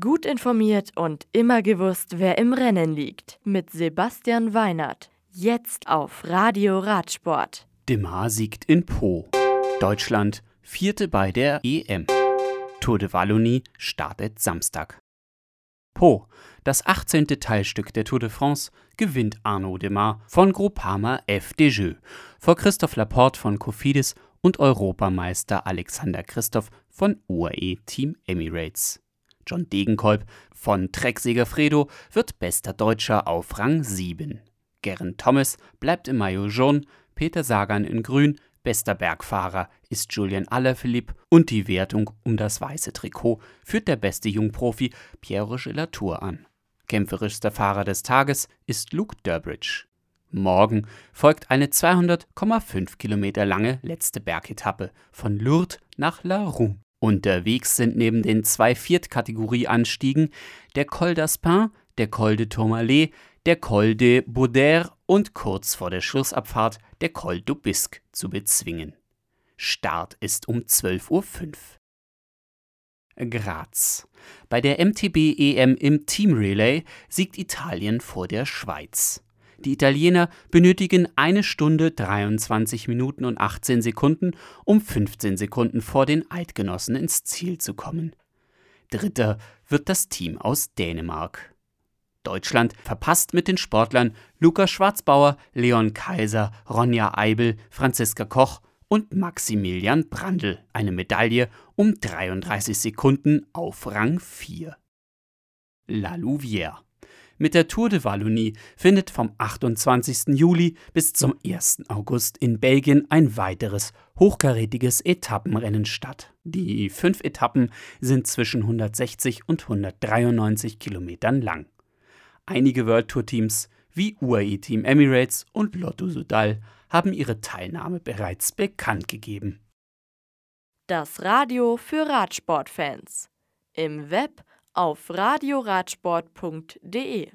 Gut informiert und immer gewusst, wer im Rennen liegt. Mit Sebastian Weinert. Jetzt auf Radio Radsport. Dimar siegt in Po. Deutschland vierte bei der EM. Tour de Wallonie startet Samstag. Po, das 18. Teilstück der Tour de France, gewinnt Arnaud Demar von Groupama FDJ vor Christoph Laporte von Cofidis und Europameister Alexander Christoph von UAE Team Emirates. John Degenkolb von Trek Segafredo wird bester Deutscher auf Rang 7. Geraint Thomas bleibt im Maillot jaune, Peter Sagan in grün, bester Bergfahrer ist Julian Alaphilippe und die Wertung um das weiße Trikot führt der beste Jungprofi Pierre Latour an. Kämpferischster Fahrer des Tages ist Luke Durbridge. Morgen folgt eine 200,5 Kilometer lange letzte Bergetappe von Lourdes nach La Roue. Unterwegs sind neben den zwei Viertkategorie-Anstiegen der Col d'Aspin, der Col de Tourmalet, der Col de Baudère und kurz vor der Schlussabfahrt der Col du Bisque zu bezwingen. Start ist um 12.05 Uhr. Graz. Bei der MTB EM im Team Relay siegt Italien vor der Schweiz. Die Italiener benötigen eine Stunde 23 Minuten und 18 Sekunden, um 15 Sekunden vor den Eidgenossen ins Ziel zu kommen. Dritter wird das Team aus Dänemark. Deutschland verpasst mit den Sportlern Luca Schwarzbauer, Leon Kaiser, Ronja Eibel, Franziska Koch und Maximilian Brandl eine Medaille um 33 Sekunden auf Rang 4. La Louvière mit der Tour de Wallonie findet vom 28. Juli bis zum 1. August in Belgien ein weiteres hochkarätiges Etappenrennen statt. Die fünf Etappen sind zwischen 160 und 193 Kilometern lang. Einige World Tour Teams wie UAE Team Emirates und Lotto Sudal haben ihre Teilnahme bereits bekannt gegeben. Das Radio für Radsportfans. Im Web auf radioradsport.de